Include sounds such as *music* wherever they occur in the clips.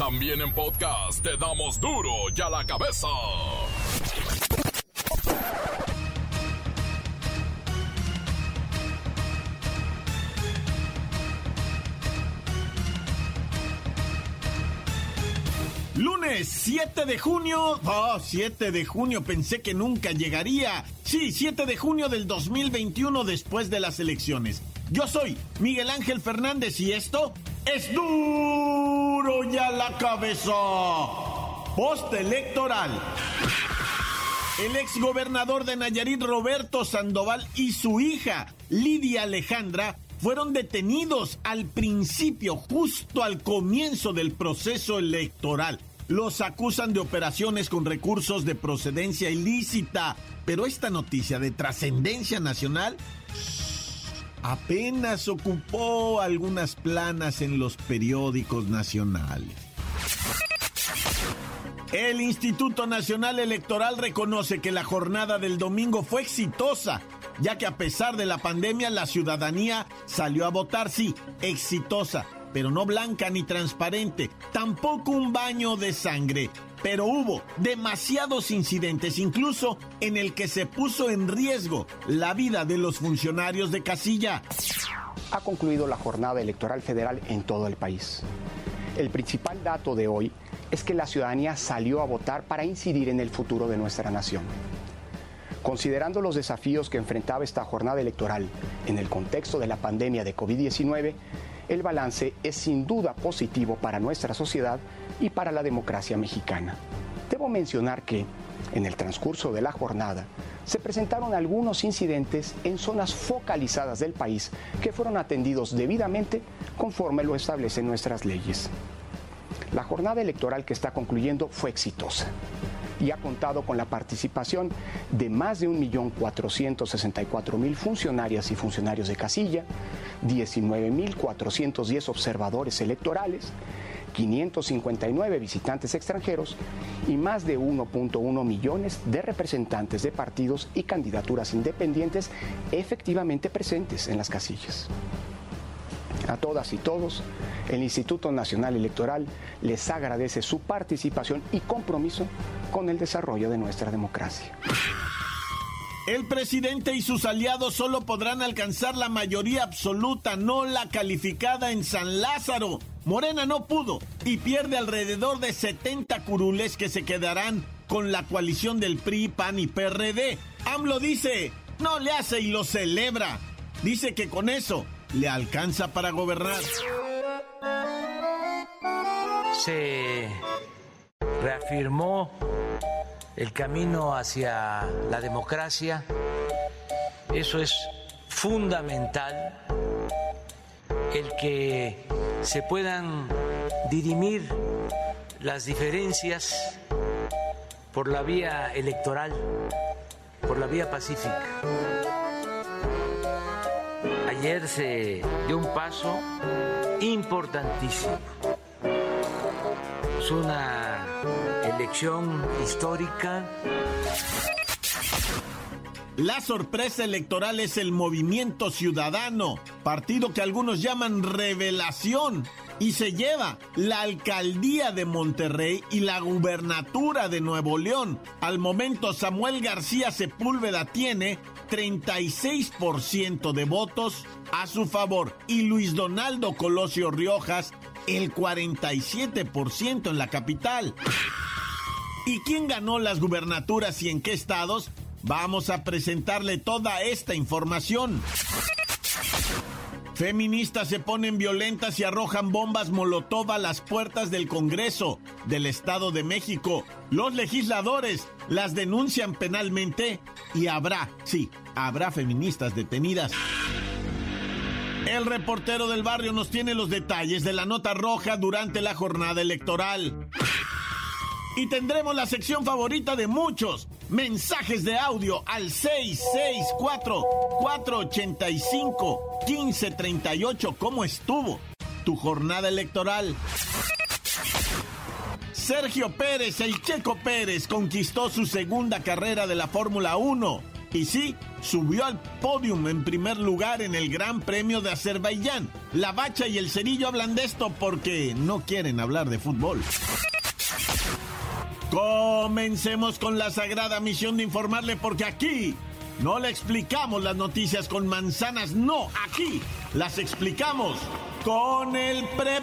También en podcast te damos duro y a la cabeza. Lunes 7 de junio. Oh, 7 de junio, pensé que nunca llegaría. Sí, 7 de junio del 2021 después de las elecciones. Yo soy Miguel Ángel Fernández y esto es duro ya la cabeza. Postelectoral. El exgobernador de Nayarit, Roberto Sandoval, y su hija, Lidia Alejandra, fueron detenidos al principio, justo al comienzo del proceso electoral. Los acusan de operaciones con recursos de procedencia ilícita, pero esta noticia de trascendencia nacional apenas ocupó algunas planas en los periódicos nacionales. El Instituto Nacional Electoral reconoce que la jornada del domingo fue exitosa, ya que a pesar de la pandemia la ciudadanía salió a votar, sí, exitosa, pero no blanca ni transparente, tampoco un baño de sangre. Pero hubo demasiados incidentes, incluso en el que se puso en riesgo la vida de los funcionarios de casilla. Ha concluido la jornada electoral federal en todo el país. El principal dato de hoy es que la ciudadanía salió a votar para incidir en el futuro de nuestra nación. Considerando los desafíos que enfrentaba esta jornada electoral en el contexto de la pandemia de COVID-19, el balance es sin duda positivo para nuestra sociedad y para la democracia mexicana. Debo mencionar que, en el transcurso de la jornada, se presentaron algunos incidentes en zonas focalizadas del país que fueron atendidos debidamente conforme lo establecen nuestras leyes. La jornada electoral que está concluyendo fue exitosa y ha contado con la participación de más de 1.464.000 funcionarias y funcionarios de casilla, 19.410 observadores electorales, 559 visitantes extranjeros y más de 1.1 millones de representantes de partidos y candidaturas independientes efectivamente presentes en las casillas. A todas y todos, el Instituto Nacional Electoral les agradece su participación y compromiso con el desarrollo de nuestra democracia. El presidente y sus aliados solo podrán alcanzar la mayoría absoluta, no la calificada en San Lázaro. Morena no pudo y pierde alrededor de 70 curules que se quedarán con la coalición del PRI, PAN y PRD. AMLO dice, no le hace y lo celebra. Dice que con eso le alcanza para gobernar. Se reafirmó el camino hacia la democracia. Eso es fundamental, el que se puedan dirimir las diferencias por la vía electoral, por la vía pacífica. Ayer se dio un paso importantísimo. Es una elección histórica. La sorpresa electoral es el Movimiento Ciudadano, partido que algunos llaman revelación, y se lleva la alcaldía de Monterrey y la gubernatura de Nuevo León. Al momento, Samuel García Sepúlveda tiene 36% de votos a su favor y Luis Donaldo Colosio Riojas el 47% en la capital. ¿Y quién ganó las gubernaturas y en qué estados? Vamos a presentarle toda esta información. Feministas se ponen violentas y arrojan bombas molotov a las puertas del Congreso del Estado de México. Los legisladores las denuncian penalmente y habrá, sí, habrá feministas detenidas. El reportero del barrio nos tiene los detalles de la nota roja durante la jornada electoral. Y tendremos la sección favorita de muchos, mensajes de audio al 664-485-1538. ¿Cómo estuvo tu jornada electoral? Sergio Pérez, el Checo Pérez, conquistó su segunda carrera de la Fórmula 1. Y sí, subió al podium en primer lugar en el Gran Premio de Azerbaiyán. La bacha y el cerillo hablan de esto porque no quieren hablar de fútbol. Comencemos con la sagrada misión de informarle porque aquí no le explicamos las noticias con manzanas, no, aquí las explicamos con el PREP.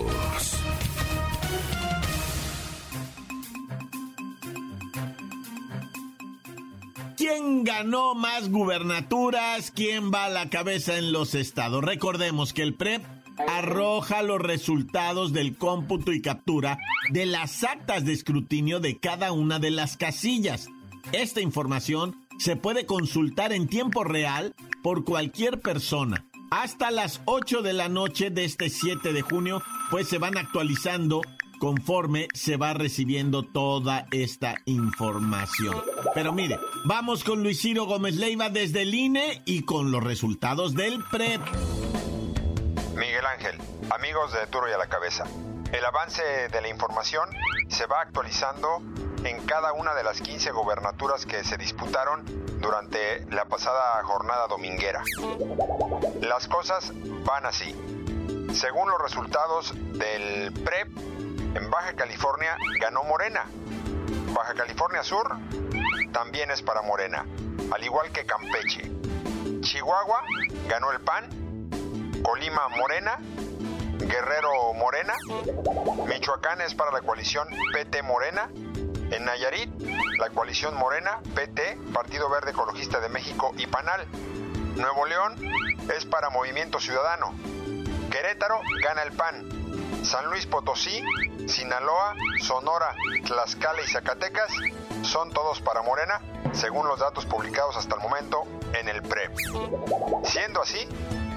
¿Quién ganó más gubernaturas? ¿Quién va a la cabeza en los estados? Recordemos que el PREP arroja los resultados del cómputo y captura de las actas de escrutinio de cada una de las casillas. Esta información se puede consultar en tiempo real por cualquier persona. Hasta las 8 de la noche de este 7 de junio, pues se van actualizando conforme se va recibiendo toda esta información. Pero mire, vamos con Luis Ciro Gómez Leiva desde el INE y con los resultados del PREP. Miguel Ángel, amigos de Duro y a la Cabeza. El avance de la información se va actualizando en cada una de las 15 gobernaturas que se disputaron durante la pasada jornada dominguera. Las cosas van así. Según los resultados del PREP, en Baja California ganó Morena. Baja California Sur también es para Morena, al igual que Campeche. Chihuahua ganó el PAN, Colima Morena, Guerrero Morena, Michoacán es para la coalición PT Morena, en Nayarit la coalición Morena, PT, Partido Verde Ecologista de México y Panal. Nuevo León es para Movimiento Ciudadano. Querétaro gana el PAN. San Luis Potosí, Sinaloa, Sonora, Tlaxcala y Zacatecas son todos para Morena, según los datos publicados hasta el momento en el PRE. Siendo así,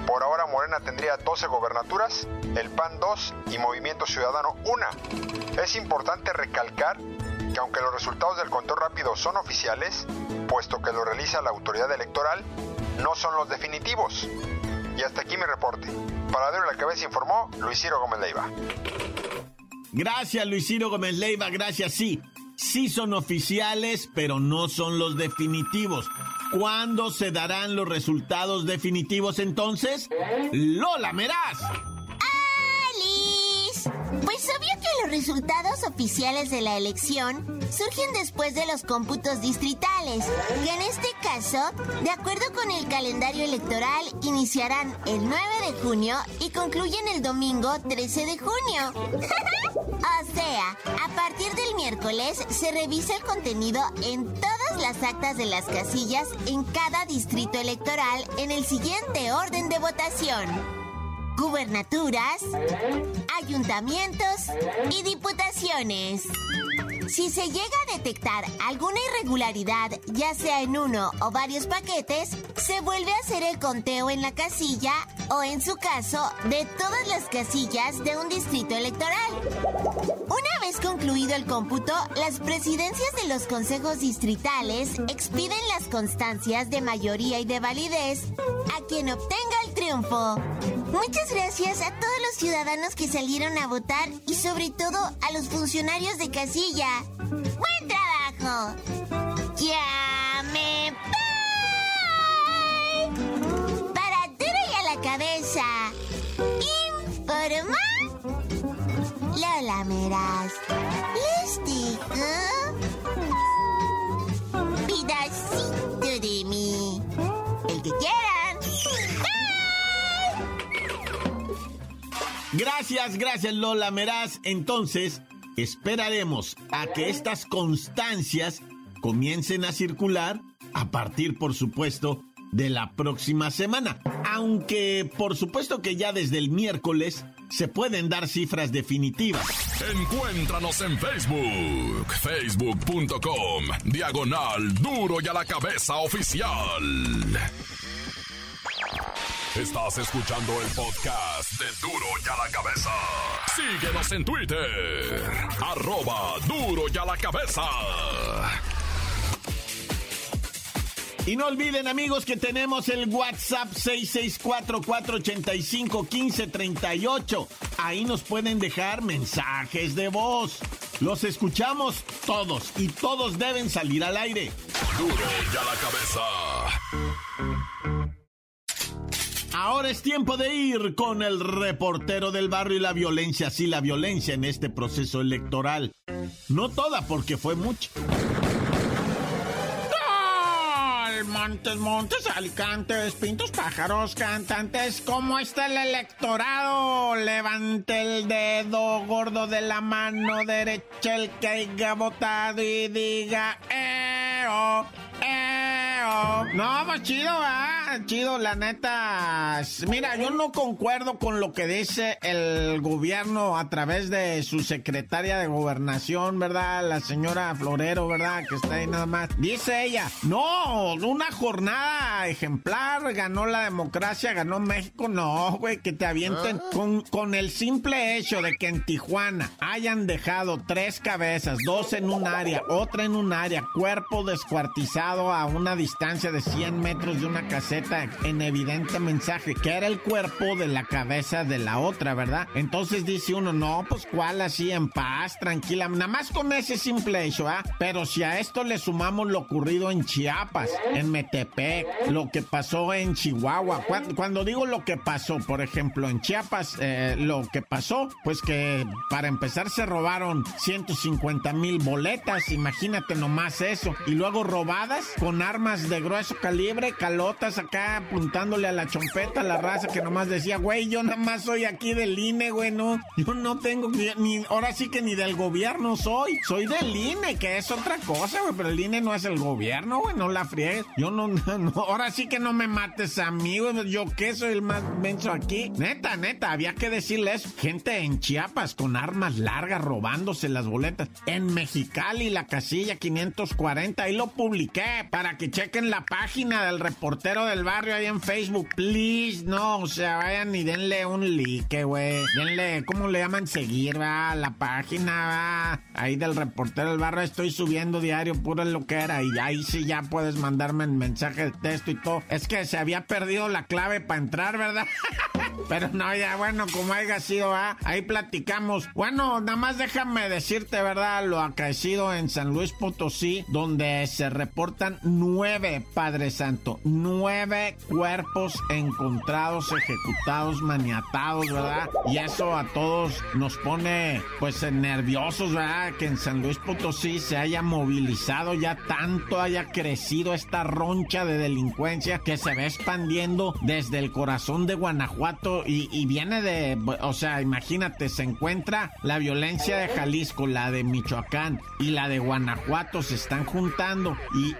por ahora Morena tendría 12 gobernaturas, el PAN 2 y Movimiento Ciudadano 1. Es importante recalcar que aunque los resultados del conteo rápido son oficiales, puesto que lo realiza la autoridad electoral, no son los definitivos. Y hasta aquí mi reporte. Para Duro la Cabeza informó Luis Ciro Gómez Leiva. Gracias, Luis Ciro Gómez Leiva, gracias, sí. Sí son oficiales, pero no son los definitivos. ¿Cuándo se darán los resultados definitivos entonces? Lola Meraz. Pues obvio que los resultados oficiales de la elección surgen después de los cómputos distritales, que en este caso, de acuerdo con el calendario electoral, iniciarán el 9 de junio y concluyen el domingo 13 de junio. *laughs* o sea, a partir del miércoles se revisa el contenido en todas las actas de las casillas en cada distrito electoral en el siguiente orden de votación gubernaturas, ayuntamientos y diputaciones. Si se llega a detectar alguna irregularidad, ya sea en uno o varios paquetes, se vuelve a hacer el conteo en la casilla o, en su caso, de todas las casillas de un distrito electoral. Una vez concluido el cómputo, las presidencias de los consejos distritales expiden las constancias de mayoría y de validez a quien obtenga triunfo. Muchas gracias a todos los ciudadanos que salieron a votar y sobre todo a los funcionarios de casilla. ¡Buen trabajo! ¡Ya me voy! Para duro y a la cabeza. Informa Lola Meraz. Les digo Gracias, gracias Lola Meraz. Entonces, esperaremos a que estas constancias comiencen a circular a partir, por supuesto, de la próxima semana. Aunque, por supuesto que ya desde el miércoles se pueden dar cifras definitivas. Encuéntranos en Facebook, facebook.com, diagonal duro y a la cabeza oficial. Estás escuchando el podcast de Duro y a la Cabeza. Síguenos en Twitter. Arroba Duro y a la Cabeza. Y no olviden amigos que tenemos el WhatsApp 664-485-1538. Ahí nos pueden dejar mensajes de voz. Los escuchamos todos y todos deben salir al aire. Duro y a la Cabeza. Ahora es tiempo de ir con el reportero del barrio y la violencia, sí, la violencia en este proceso electoral. No toda, porque fue mucha. Montes, Montes, Alicantes, Pintos, Pájaros, Cantantes, ¿cómo está el electorado? Levante el dedo gordo de la mano derecha el que haya votado y diga, eh, oh, eh, oh. No, pues chido, ¿ah? Chido, la neta. Mira, yo no concuerdo con lo que dice el gobierno a través de su secretaria de gobernación, ¿verdad? La señora Florero, ¿verdad? Que está ahí nada más. Dice ella, no, una jornada ejemplar, ganó la democracia, ganó México. No, güey, que te avienten con, con el simple hecho de que en Tijuana hayan dejado tres cabezas, dos en un área, otra en un área, cuerpo descuartizado a una distancia de 100 metros de una caseta en evidente mensaje, que era el cuerpo de la cabeza de la otra, ¿verdad? Entonces dice uno, no, pues cuál así en paz, tranquila, nada más con ese simple hecho, ¿ah? Pero si a esto le sumamos lo ocurrido en Chiapas, en Metepec, lo que pasó en Chihuahua, cuando, digo lo que pasó, por ejemplo, en Chiapas, eh, lo que pasó, pues que para empezar se robaron 150 mil boletas, imagínate nomás eso, y luego robadas con armas de grueso calibre, calotas acá apuntándole a la chompeta, a la raza que nomás decía, güey, yo nada más soy aquí del INE, güey, no, yo no tengo ni, ahora sí que ni del gobierno soy, soy del INE, que es otra cosa, güey, pero el INE no es el gobierno, güey, no la friegues, yo no, *laughs* ahora sí que no me mates a mí, güey, yo que soy el más menso aquí, neta, neta, había que decirles, gente en Chiapas con armas largas robándose las boletas, en Mexicali la casilla 540, ahí lo publiqué, para que chequen la página del reportero del barrio ahí en Facebook, please, no, o sea, vayan y denle un like, güey, denle, ¿cómo le llaman? Seguir, va, la página, va, ahí del reportero del barrio, estoy subiendo diario que era, y ahí sí ya puedes mandarme mensaje de texto y todo, es que se había perdido la clave para entrar, ¿verdad? *laughs* Pero no, ya bueno, como haya sido, ¿ah? ahí platicamos. Bueno, nada más déjame decirte, ¿verdad? Lo acaecido en San Luis Potosí, donde se reportan nueve, Padre Santo, nueve cuerpos encontrados, ejecutados, maniatados, ¿verdad? Y eso a todos nos pone, pues, nerviosos, ¿verdad? Que en San Luis Potosí se haya movilizado ya tanto, haya crecido esta roncha de delincuencia que se ve expandiendo desde el corazón de Guanajuato y, viene de, o sea, imagínate, se encuentra la violencia de Jalisco, la de Michoacán y la de Guanajuato se están juntando y,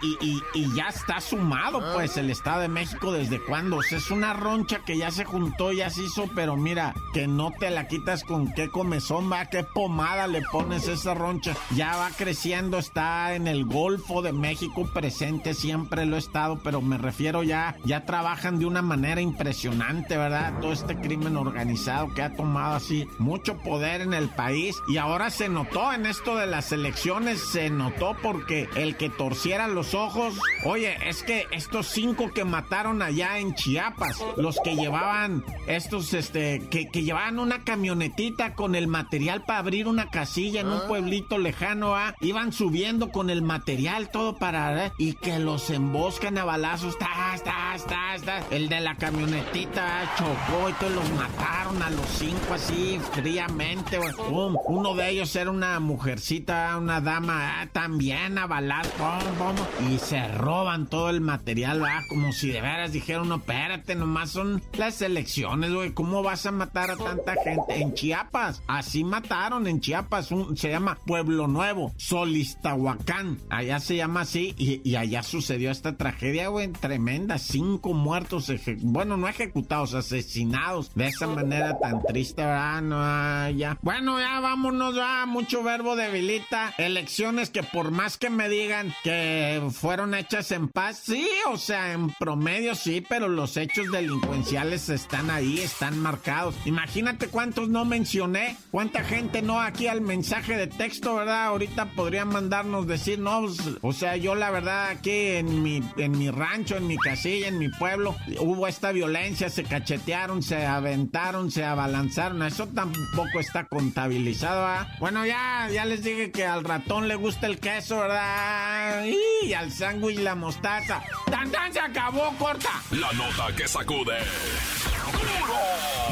y ya está sumado, pues, el Estado de México desde cuándo. O sea, es una roncha que ya se juntó, ya se hizo, pero mira, que no te la quitas con qué comezón, va, qué pomada le pones esa roncha. Ya va creciendo, está en el Golfo de México presente, siempre lo he estado, pero me refiero ya, ya trabajan de una manera impresionante, ¿verdad? Todo este crimen organizado que ha tomado así mucho poder en el país y ahora se notó en esto de las elecciones, se notó porque el que torciera los ojos, oye, es que estos cinco que mataron allá en Chiapas, los que llevaban estos, este, que, que llevaban una camionetita con el material para abrir una casilla en un pueblito lejano, ¿ah? iban subiendo con el material todo para, ¿eh? y que los emboscan a balazos, está, está, está, está, el de la camionetita ¿ah? chocó y todos los mataron a los cinco así fríamente. Pum. Uno de ellos era una mujercita, una dama, ah, también a balazos, pum, pum, y se roban todo el material, ¿verdad? Como si de veras dijeron, no, espérate, nomás son las elecciones, güey. ¿Cómo vas a matar a tanta gente? En Chiapas, así mataron en Chiapas, un- se llama Pueblo Nuevo, Solistahuacán. Allá se llama así y, allá sucedió esta tragedia, güey, tremenda. Cinco muertos, bueno, no ejecutados, asesinados. De esa manera tan triste, ¿verdad? No, ya. Bueno, ya vámonos, va. Mucho verbo debilita. Elecciones que por más que me digan que fueron hechas en paz, sí, o sea, en promedio sí, pero los hechos delincuenciales están ahí, están marcados. Imagínate cuántos no mencioné, cuánta gente no aquí al mensaje de texto, ¿verdad? Ahorita podrían mandarnos decir, no, pues, o sea, yo la verdad aquí en mi, en mi rancho, en mi casilla, en mi pueblo, hubo esta violencia, se cachetearon, se aventaron, se abalanzaron, eso tampoco está contabilizado, ¿verdad? Bueno, ya, ya les dije que al ratón le gusta el queso, ¿verdad? Y al sándwich la mostaza. ¡Tan, tan! Se acabó, corta. La nota que sacude.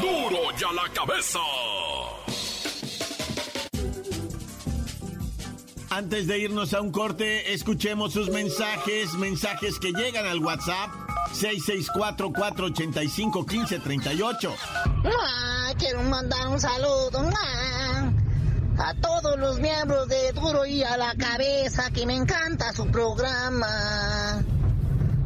¡Duro! ¡Duro ya la cabeza! Antes de irnos a un corte, escuchemos sus mensajes, mensajes que llegan al WhatsApp 664-485-1538. Quiero mandar un saludo a todos los miembros de Duro y a la cabeza, que me encanta su programa.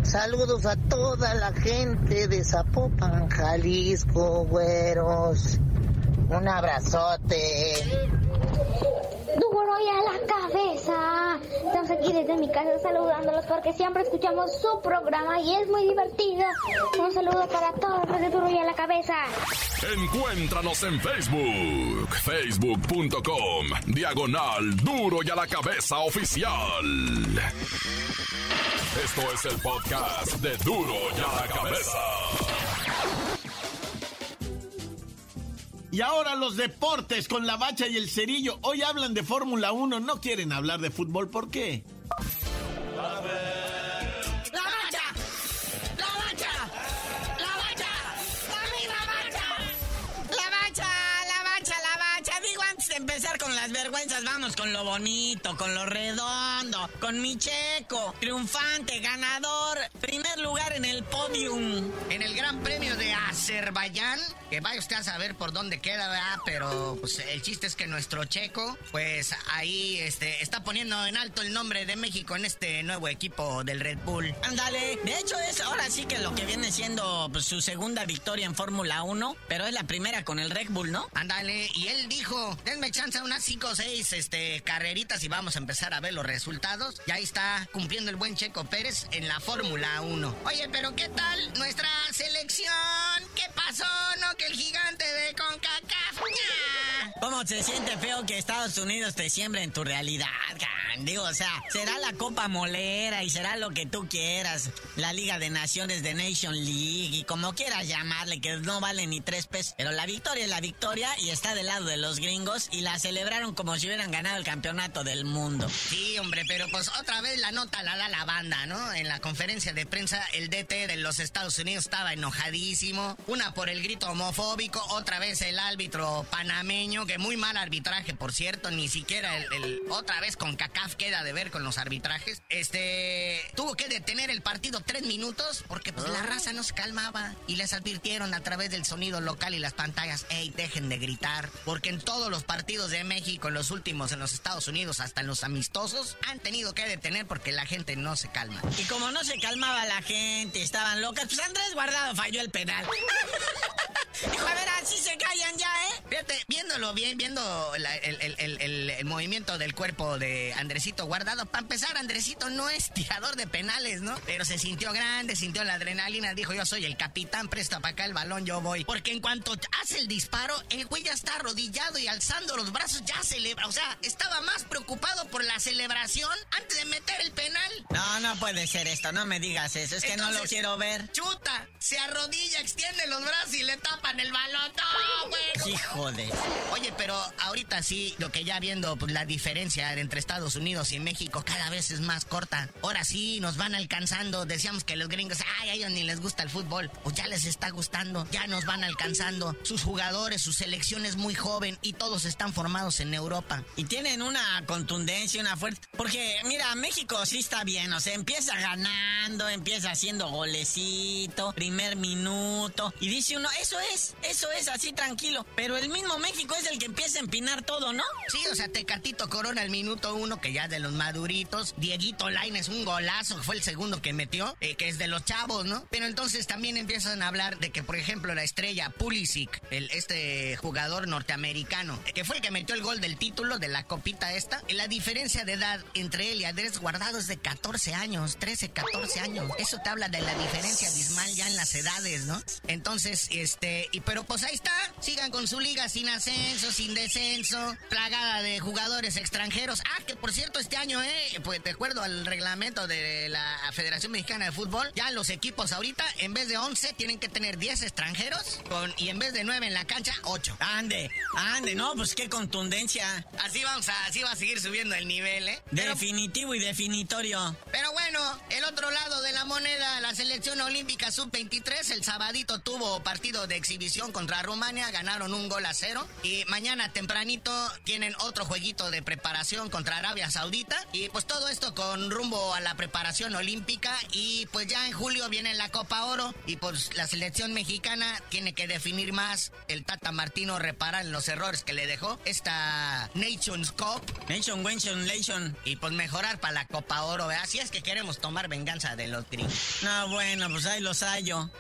Saludos a toda la gente de Zapopan, Jalisco, güeros. Un abrazote duro y a la cabeza. Estamos aquí desde mi casa saludándolos porque siempre escuchamos su programa y es muy divertido. Un saludo para todos los de duro y a la cabeza. Encuéntranos en Facebook, facebook.com, diagonal duro y a la cabeza oficial. Esto es el podcast de duro y a la cabeza. Y ahora los deportes con la bacha y el cerillo. Hoy hablan de Fórmula 1, no quieren hablar de fútbol. ¿Por qué? Vamos con lo bonito, con lo redondo, con mi checo, triunfante, ganador, primer lugar en el podium. En el Gran Premio de Azerbaiyán, que vaya usted a saber por dónde queda, ¿verdad? Pero pues, el chiste es que nuestro checo, pues ahí este, está poniendo en alto el nombre de México en este nuevo equipo del Red Bull. Ándale, de hecho es ahora sí que lo que viene siendo pues, su segunda victoria en Fórmula 1, pero es la primera con el Red Bull, ¿no? Ándale, y él dijo, denme chance unas 5 o 6 este, carreritas y vamos a empezar a ver los resultados. Y ahí está cumpliendo el buen Checo Pérez en la Fórmula 1. Oye, pero ¿qué tal nuestra selección? ¿Qué pasó? ¿No? Que el gigante de CONCACAF. ¿Cómo se siente feo que Estados Unidos te siembre en tu realidad, Digo, o sea, será la Copa Molera y será lo que tú quieras. La Liga de Naciones de Nation League y como quieras llamarle, que no vale ni tres pesos. Pero la victoria es la victoria y está del lado de los gringos y la celebraron como si hubieran ganado el campeonato del mundo. Sí, hombre, pero pues otra vez la nota la da la banda, ¿no? En la conferencia de prensa, el DT de los Estados Unidos estaba enojadísimo. Una por el grito homofóbico, otra vez el árbitro panameño, que muy mal arbitraje, por cierto, ni siquiera el, otra vez con CACAF queda de ver con los arbitrajes. Este tuvo que detener el partido tres minutos porque pues la raza no se calmaba y les advirtieron a través del sonido local y las pantallas, hey, dejen de gritar, porque en todos los partidos de México, en los últimos en los Estados Unidos, hasta en los amistosos, han tenido que detener porque la gente no se calma. Y como no se calmaba la gente, estaban locas, pues Andrés Guardado falló el penal. *laughs* Dijo, a ver, así se callan ya. Fíjate, viéndolo bien, viendo el, movimiento del cuerpo de Andresito Guardado, para empezar, Andresito no es *laughs* tirador de penales, ¿no? Pero se sintió grande, sintió la adrenalina, dijo, yo soy el capitán, presta para acá el balón, yo voy. Porque en cuanto hace el disparo, el güey ya está arrodillado y alzando los brazos, ya celebra. O sea, estaba más preocupado por la celebración antes de meter el penal. No, no puede ser esto, no me digas eso, es que no lo quiero ver. Chuta, se arrodilla, extiende los brazos y le tapan el balón. ¡No, güey! Hijo Oye, pero ahorita sí, lo que ya viendo pues, la diferencia entre Estados Unidos y México cada vez es más corta. Ahora sí, nos van alcanzando. Decíamos que los gringos, ay, a ellos ni les gusta el fútbol. Pues ya les está gustando, ya nos van alcanzando. Sus jugadores, su selección es muy joven y todos están formados en Europa. Y tienen una contundencia, una fuerza. Porque, mira, México sí está bien, o sea, empieza ganando, empieza haciendo golecito, primer minuto, y dice uno, eso es, eso es así tranquilo. Pero el mismo México es el que empieza a empinar todo, ¿no? Sí, o sea, Tecatito Corona el minuto uno, que ya de los maduritos. Dieguito es un golazo, fue el segundo que metió, eh, que es de los chavos, ¿no? Pero entonces también empiezan a hablar de que, por ejemplo, la estrella Pulisic, el, este jugador norteamericano, que fue el que metió el gol del título de la copita esta, la diferencia de edad entre él y Andrés Guardado es de 14 años, 13, 14 años. Eso te habla de la diferencia dismal ya en las edades, ¿no? Entonces, este, y pero pues ahí está, sigan con su liga sin ascenso, sin descenso, plagada de jugadores extranjeros. Ah, que por cierto, este año, eh, pues de acuerdo al reglamento de la Federación Mexicana de Fútbol, ya los equipos ahorita, en vez de 11, tienen que tener 10 extranjeros, con, y en vez de 9 en la cancha, 8. Ande, ande, no, pues qué contundencia. Así vamos a, así va a seguir subiendo el nivel, ¿eh? Definitivo y definitorio. Pero bueno, el otro lado de la moneda, la selección olímpica sub-23, el sabadito tuvo partido de exhibición contra Rumania, ganaron un gol a. Y mañana tempranito tienen otro jueguito de preparación contra Arabia Saudita. Y pues todo esto con rumbo a la preparación olímpica. Y pues ya en julio viene la Copa Oro. Y pues la selección mexicana tiene que definir más. El Tata Martino reparar los errores que le dejó esta Nations Cup. Nation, Nation, Nation. Y pues mejorar para la Copa Oro. Así es que queremos tomar venganza de los gringos. No, bueno, pues ahí los hallo.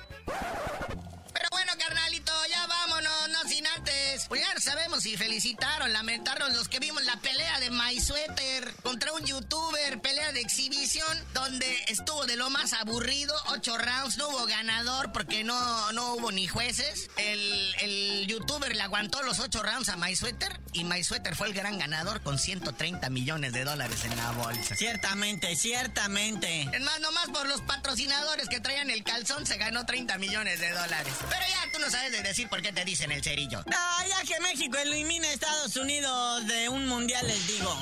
Pero bueno, carnalito, ya vámonos, no sin antes. Pues ya sabemos y felicitaron, lamentaron los que vimos la pelea de My Sweater contra un youtuber, pelea de exhibición, donde estuvo de lo más aburrido, ocho rounds, no hubo ganador porque no, no hubo ni jueces. El, el youtuber le aguantó los ocho rounds a My Sweater y My Sweater fue el gran ganador con 130 millones de dólares en la bolsa. Ciertamente, ciertamente. Es más, nomás por los patrocinadores que traían el calzón se ganó 30 millones de dólares. Pero ya tú no sabes de decir por qué te dicen el cerillo. No, ya que México elimina a Estados Unidos de un mundial, les digo.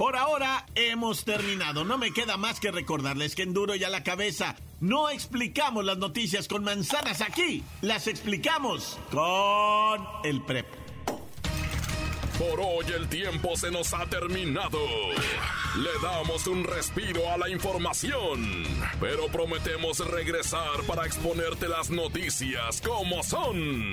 Por ahora hemos terminado. No me queda más que recordarles que en duro y a la cabeza no explicamos las noticias con manzanas aquí. Las explicamos con el PREP. Por hoy el tiempo se nos ha terminado. Le damos un respiro a la información, pero prometemos regresar para exponerte las noticias como son.